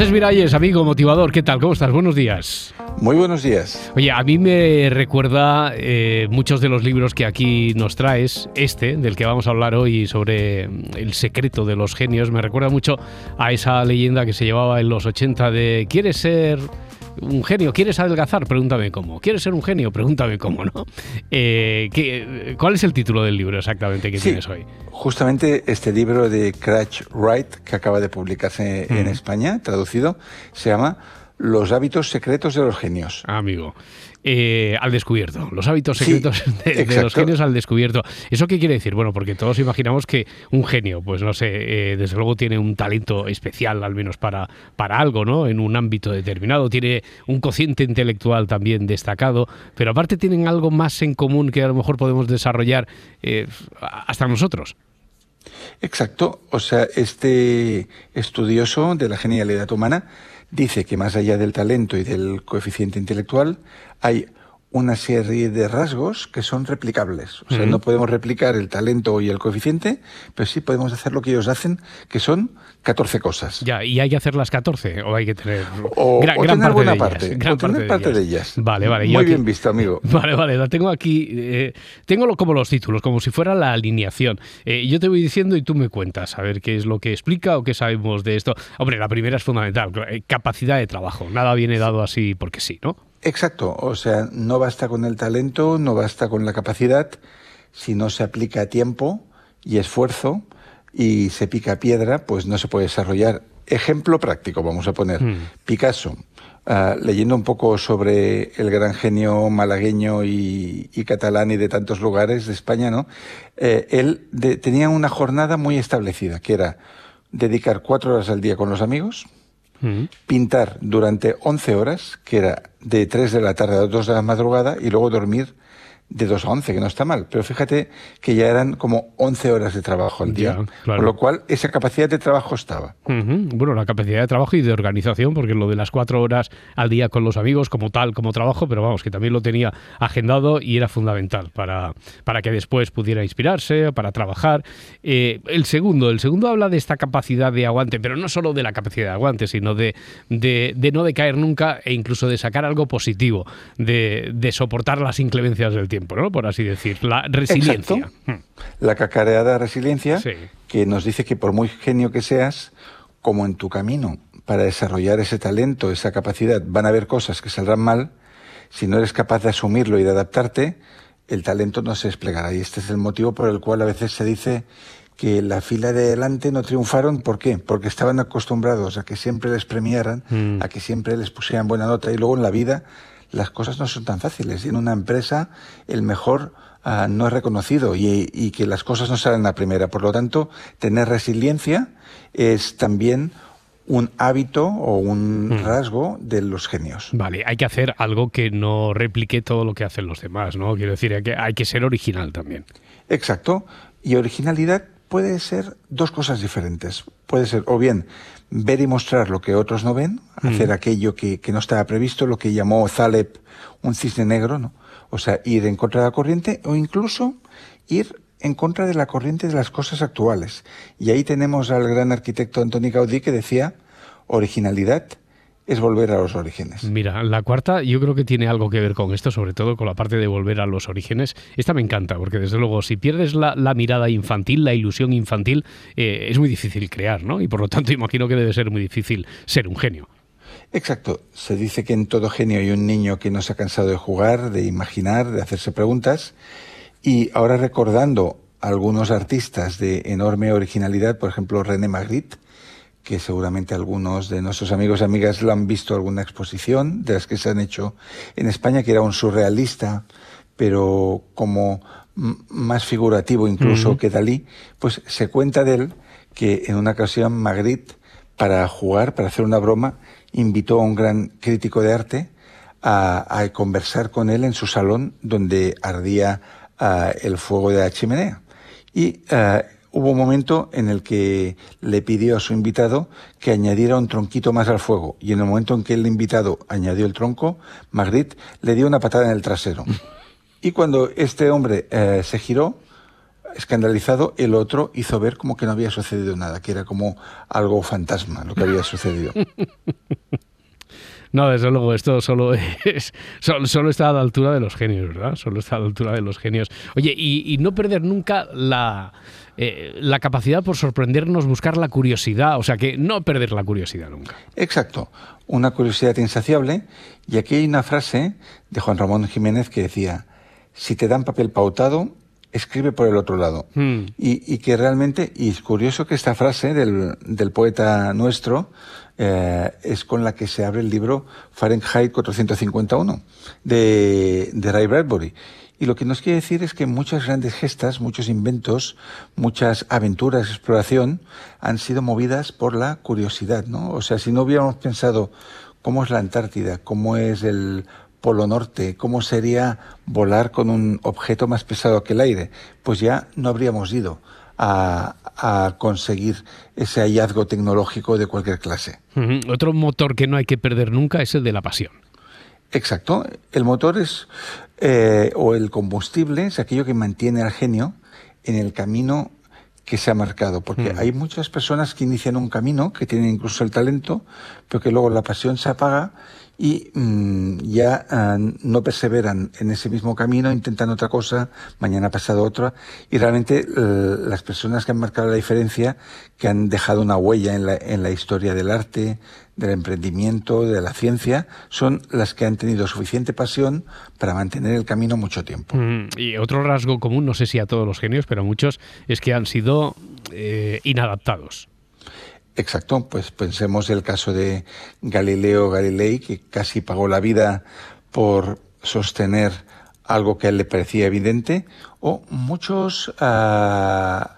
Francés Miralles, amigo motivador, ¿qué tal? ¿Cómo estás? Buenos días. Muy buenos días. Oye, a mí me recuerda eh, muchos de los libros que aquí nos traes, este, del que vamos a hablar hoy sobre el secreto de los genios, me recuerda mucho a esa leyenda que se llevaba en los 80 de ¿quieres ser un genio, ¿quieres adelgazar? Pregúntame cómo. ¿Quieres ser un genio? Pregúntame cómo, ¿no? Eh, ¿Cuál es el título del libro exactamente que tienes hoy? Justamente este libro de Cratch Wright, que acaba de publicarse en España, traducido, se llama Los hábitos secretos de los genios. Ah, amigo. Eh, al descubierto, los hábitos secretos de, los genios al descubierto. ¿Eso qué quiere decir? Bueno, porque todos imaginamos que un genio, pues no sé, eh, desde luego tiene un talento especial, al menos para, para algo, ¿no? En un ámbito determinado, tiene un cociente intelectual también destacado, pero aparte tienen algo más en común que a lo mejor podemos desarrollar eh, hasta nosotros. Exacto, o sea, este estudioso de la genialidad humana dice que más allá del talento y del coeficiente intelectual, hay una serie de rasgos que son replicables. O sea, no podemos replicar el talento y el coeficiente, pero sí podemos hacer lo que ellos hacen, que son 14 cosas. Ya, ¿y hay que hacer las 14 o hay que tener o, gran, parte buena de parte, ellas? Gran parte, de, ellas. Vale, vale. Muy bien visto, amigo. Vale, vale, la tengo aquí. Eh, tengo como los títulos, como si fuera la alineación. Eh, yo te voy diciendo y tú me cuentas a ver qué es lo que explica o qué sabemos de esto. Hombre, la primera es fundamental, eh, capacidad de trabajo. Nada viene dado así porque sí, ¿no? Exacto, o sea, no basta con el talento, no basta con la capacidad, si no se aplica tiempo y esfuerzo y se pica piedra, pues no se puede desarrollar. Ejemplo práctico, vamos a poner. Hmm. Picasso, ah, leyendo un poco sobre el gran genio malagueño y, catalán y de tantos lugares de España, ¿no? Eh, él tenía una jornada muy establecida, que era dedicar cuatro horas al día con los amigos, pintar durante 11 horas, que era de 3 de la tarde a 2 de la madrugada, y luego dormir de 2 a 11, que no está mal. Pero fíjate que ya eran como 11 horas de trabajo al día. Con lo cual, esa capacidad de trabajo estaba. Bueno, la capacidad de trabajo y de organización, porque lo de las 4 horas al día con los amigos, como tal, como trabajo, pero vamos, que también lo tenía agendado y era fundamental para, para que después pudiera inspirarse, para trabajar. Eh, el segundo, el segundo habla de esta capacidad de aguante, pero no solo de la capacidad de aguante, sino de, de, de no decaer nunca e incluso de sacar algo positivo, de, de soportar las inclemencias del tiempo. Por así decir, la resiliencia. Hmm. La cacareada resiliencia que nos dice que por muy genio que seas, como en tu camino para desarrollar ese talento, esa capacidad, van a haber cosas que saldrán mal, si no eres capaz de asumirlo y de adaptarte, el talento no se desplegará. Y este es el motivo por el cual a veces se dice que la fila de delante no triunfaron. ¿Por qué? Porque estaban acostumbrados a que siempre les premiaran, hmm. a que siempre les pusieran buena nota y luego en la vida las cosas no son tan fáciles. En una empresa el mejor ah, no es reconocido y, que las cosas no salen a primera. Por lo tanto, tener resiliencia es también un hábito o un mm. rasgo de los genios. Vale, hay que hacer algo que no replique todo lo que hacen los demás, ¿no? Quiero decir, hay que, hay que ser original también. Exacto. Y originalidad puede ser dos cosas diferentes. Puede ser o bien ver y mostrar lo que otros no ven, hacer aquello que, que, no estaba previsto, lo que llamó Zaleb un cisne negro, ¿no? O sea, ir en contra de la corriente o incluso ir en contra de la corriente de las cosas actuales. Y ahí tenemos al gran arquitecto Antoni Gaudí que decía originalidad es volver a los orígenes. Mira, la cuarta yo creo que tiene algo que ver con esto, sobre todo con la parte de volver a los orígenes. Esta me encanta, porque desde luego si pierdes la, mirada infantil, la ilusión infantil, eh, es muy difícil crear, ¿no? Y por lo tanto imagino que debe ser muy difícil ser un genio. Exacto. Se dice que en todo genio hay un niño que no se ha cansado de jugar, de imaginar, de hacerse preguntas. Y ahora recordando a algunos artistas de enorme originalidad, por ejemplo René Magritte, que seguramente algunos de nuestros amigos y amigas lo han visto alguna exposición de las que se han hecho en España, que era un surrealista, pero como más figurativo incluso que Dalí, pues se cuenta de él que en una ocasión Magritte, para jugar, para hacer una broma, invitó a un gran crítico de arte a, conversar con él en su salón donde ardía ah, el fuego de la chimenea. Y ah, hubo un momento en el que le pidió a su invitado que añadiera un tronquito más al fuego y en el momento en que el invitado añadió el tronco, Magritte le dio una patada en el trasero. Y cuando este hombre eh, se giró, escandalizado, el otro hizo ver como que no había sucedido nada, que era como algo fantasma lo que había sucedido. No, desde luego, esto solo es solo, está a la altura de los genios, ¿verdad? Solo está a la altura de los genios. Oye, y, no perder nunca la, eh, la capacidad por sorprendernos, buscar la curiosidad, o sea que no perder la curiosidad nunca. Exacto, una curiosidad insaciable. Y aquí hay una frase de Juan Ramón Jiménez que decía, si te dan papel pautado, escribe por el otro lado. Hmm. Y, que realmente, y es curioso que esta frase del, del poeta nuestro eh, es con la que se abre el libro Fahrenheit 451 de, de Ray Bradbury. Y lo que nos quiere decir es que muchas grandes gestas, muchos inventos, muchas aventuras, exploración, han sido movidas por la curiosidad, ¿no? O sea, si no hubiéramos pensado cómo es la Antártida, cómo es el Polo Norte, cómo sería volar con un objeto más pesado que el aire, pues ya no habríamos ido a, conseguir ese hallazgo tecnológico de cualquier clase. Otro motor que no hay que perder nunca es el de la pasión. Exacto. El motor es, eh, o el combustible, es aquello que mantiene al genio en el camino que se ha marcado, porque hay muchas personas que inician un camino, que tienen incluso el talento, pero que luego la pasión se apaga y mm, ya ah, no perseveran en ese mismo camino, intentan otra cosa, mañana ha pasado otra, y realmente eh, las personas que han marcado la diferencia, que han dejado una huella en la, en la historia del arte, del emprendimiento, de la ciencia, son las que han tenido suficiente pasión para mantener el camino mucho tiempo. Mm, y otro rasgo común, no sé si a todos los genios, pero a muchos, es que han sido eh, inadaptados. Exacto, pues pensemos el caso de Galileo Galilei, que casi pagó la vida por sostener algo que a él le parecía evidente, o muchos ah,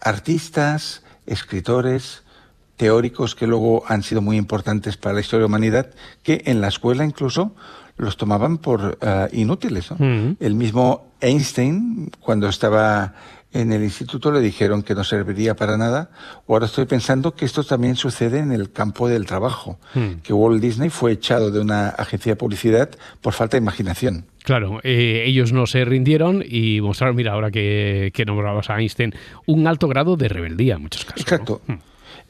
artistas, escritores, teóricos que luego han sido muy importantes para la historia de la humanidad, que en la escuela incluso los tomaban por ah, inútiles. El mismo Einstein, cuando estaba en el instituto le dijeron que no serviría para nada. Ahora estoy pensando que esto también sucede en el campo del trabajo, hmm. que Walt Disney fue echado de una agencia de publicidad por falta de imaginación. Claro, eh, ellos no se rindieron y mostraron, mira, ahora que, nombrabas a Einstein, un alto grado de rebeldía en muchos casos. Exacto. Hmm.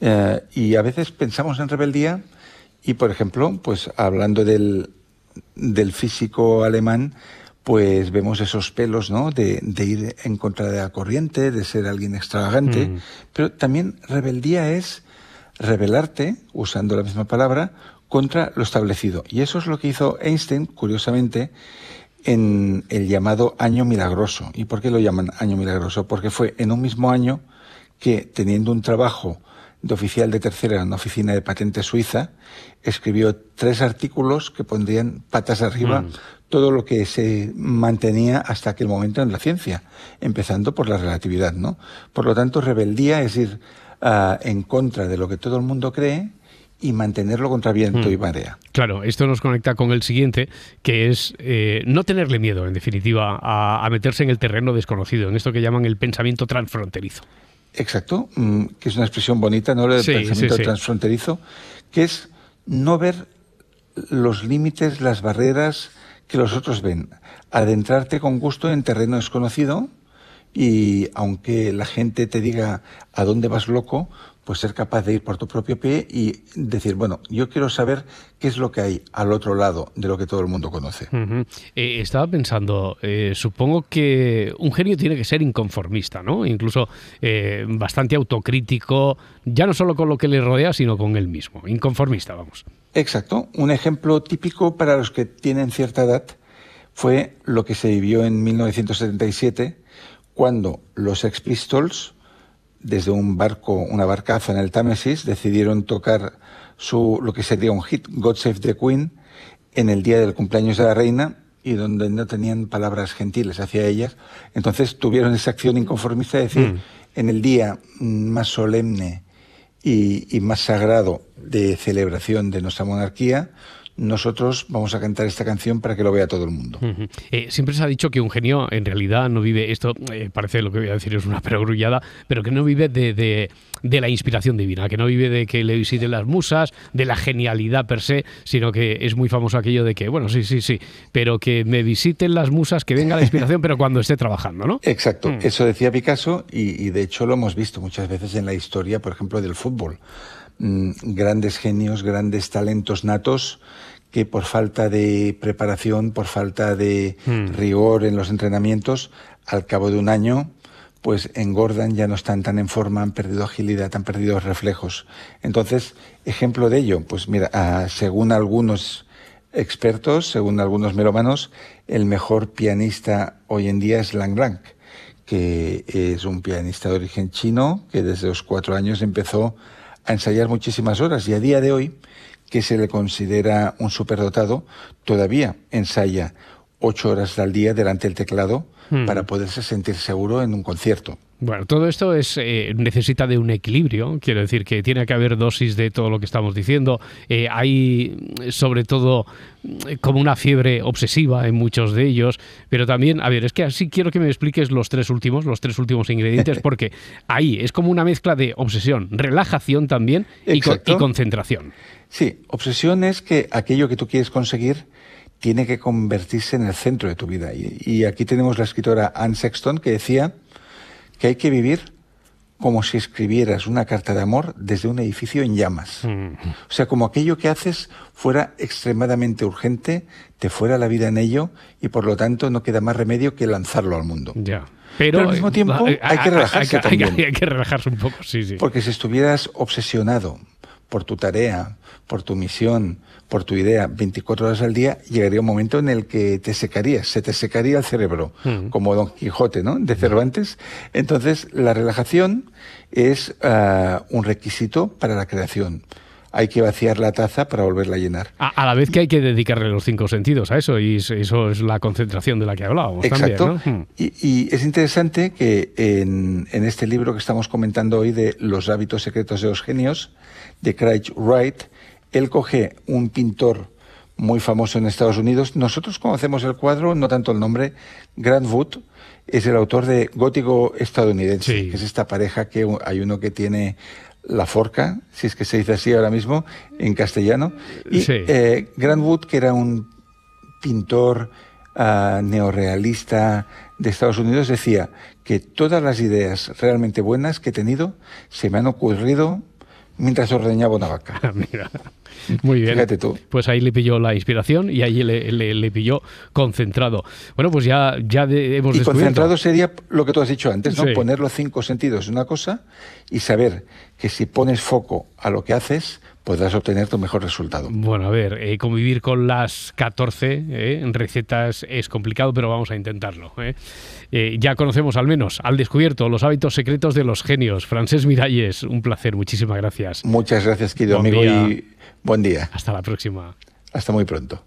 Eh, y a veces pensamos en rebeldía y, por ejemplo, pues hablando del, del físico alemán, pues vemos esos pelos, ¿no? De, ir en contra de la corriente, de ser alguien extravagante. Mm. Pero también rebeldía es rebelarte, usando la misma palabra, contra lo establecido. Y eso es lo que hizo Einstein, curiosamente, en el llamado Año Milagroso. ¿Y por qué lo llaman Año Milagroso? Porque fue en un mismo año que, teniendo un trabajo de oficial de tercera en una oficina de patentes suiza, escribió tres artículos que pondrían patas arriba mm todo lo que se mantenía hasta aquel momento en la ciencia, empezando por la relatividad, ¿no? Por lo tanto, rebeldía es ir ah, en contra de lo que todo el mundo cree y mantenerlo contra viento y mm. marea. Claro, esto nos conecta con el siguiente, que es eh, no tenerle miedo, en definitiva, a, meterse en el terreno desconocido, en esto que llaman el pensamiento transfronterizo. Exacto, mm, que es una expresión bonita, ¿no? El pensamiento transfronterizo, que es no ver los límites, las barreras, que los otros ven. Adentrarte con gusto en terreno desconocido y aunque la gente te diga a dónde vas loco, pues ser capaz de ir por tu propio pie y decir, bueno, yo quiero saber qué es lo que hay al otro lado de lo que todo el mundo conoce. Eh, estaba pensando, eh, supongo que un genio tiene que ser inconformista, ¿no? Incluso eh, bastante autocrítico, ya no solo con lo que le rodea, sino con él mismo. Inconformista, vamos. Exacto. Un ejemplo típico para los que tienen cierta edad fue lo que se vivió en 1977, cuando los Ex Pistols, desde un barco, una barcaza en el Támesis, decidieron tocar su, lo que sería un hit, God Save the Queen, en el día del cumpleaños de la reina y donde no tenían palabras gentiles hacia ellas. Entonces tuvieron esa acción inconformista de decir, mm. en el día más solemne y, más sagrado de celebración de nuestra monarquía, nosotros vamos a cantar esta canción para que lo vea todo el mundo. Eh, siempre se ha dicho que un genio en realidad no vive, esto eh, parece lo que voy a decir es una perogrullada, pero que no vive de, de, la inspiración divina, que no vive de que le visiten las musas, de la genialidad per se, sino que es muy famoso aquello de que, bueno, sí, sí, sí, pero que me visiten las musas, que venga la inspiración, pero cuando esté trabajando, ¿no? Exacto, mm. eso decía Picasso y, y de hecho lo hemos visto muchas veces en la historia, por ejemplo, del fútbol. Mm, grandes genios, grandes talentos natos que por falta de preparación, por falta de hmm. rigor en los entrenamientos, al cabo de un año, pues engordan, ya no están tan en forma, han perdido agilidad, han perdido reflejos. Entonces, ejemplo de ello, pues mira, ah, según algunos expertos, según algunos melomanos, el mejor pianista hoy en día es Lang Lang, que es un pianista de origen chino que desde los cuatro años empezó a ensayar muchísimas horas y a día de hoy, que se le considera un superdotado, todavía ensaya ocho horas al día delante del teclado hmm. para poderse sentir seguro en un concierto. Bueno, todo esto es eh, necesita de un equilibrio, quiero decir que tiene que haber dosis de todo lo que estamos diciendo. Eh, hay sobre todo como una fiebre obsesiva en muchos de ellos, pero también, a ver, es que así quiero que me expliques los tres últimos, los tres últimos ingredientes, porque ahí es como una mezcla de obsesión, relajación también y, concentración. Sí, obsesión es que aquello que tú quieres conseguir tiene que convertirse en el centro de tu vida. y aquí tenemos la escritora Anne Sexton que decía que hay que vivir como si escribieras una carta de amor desde un edificio en llamas. Mm. O sea, como aquello que haces fuera extremadamente urgente, te fuera la vida en ello y por lo tanto no queda más remedio que lanzarlo al mundo. Ya. Pero, al mismo tiempo eh, hay que relajarse hay, también. Hay, que relajarse un poco, sí, sí. Porque si estuvieras obsesionado por tu tarea, por tu misión, por tu idea 24 horas al día, llegaría un momento en el que te secarías, se te secaría el cerebro, mm. como Don Quijote, ¿no? De Cervantes. Entonces, la relajación es ah, un requisito para la creación. Hay que vaciar la taza para volverla a llenar. A, la vez que hay que dedicarle los cinco sentidos a eso, y eso es la concentración de la que hablábamos Exacto. Mm. Y, es interesante que en, en este libro que estamos comentando hoy de Los hábitos secretos de los genios, de Craig Wright, él coge un pintor muy famoso en Estados Unidos. Nosotros conocemos el cuadro, no tanto el nombre. Grant Wood es el autor de Gótico estadounidense, que es esta pareja que hay uno que tiene la forca, si es que se dice así ahora mismo, en castellano. Y eh, Grant Wood, que era un pintor uh, neorealista de Estados Unidos, decía que todas las ideas realmente buenas que he tenido se me han ocurrido mientras ordeñaba una vaca. Mira. Muy bien. Fíjate tú. Pues ahí le pilló la inspiración y ahí le, pilló concentrado. Bueno, pues ya, ya hemos Y concentrado sería lo que tú has dicho antes, ¿no? Poner los cinco sentidos en una cosa y saber que si pones foco a lo que haces, podrás obtener tu mejor resultado. Bueno, a ver, eh, convivir con las 14 eh, recetas es complicado, pero vamos a intentarlo. Eh. ya conocemos al menos, al descubierto, los hábitos secretos de los genios. Francés Miralles, un placer, muchísimas gracias. Muchas gracias, querido amigo, y buen día. Hasta la próxima. Hasta muy pronto.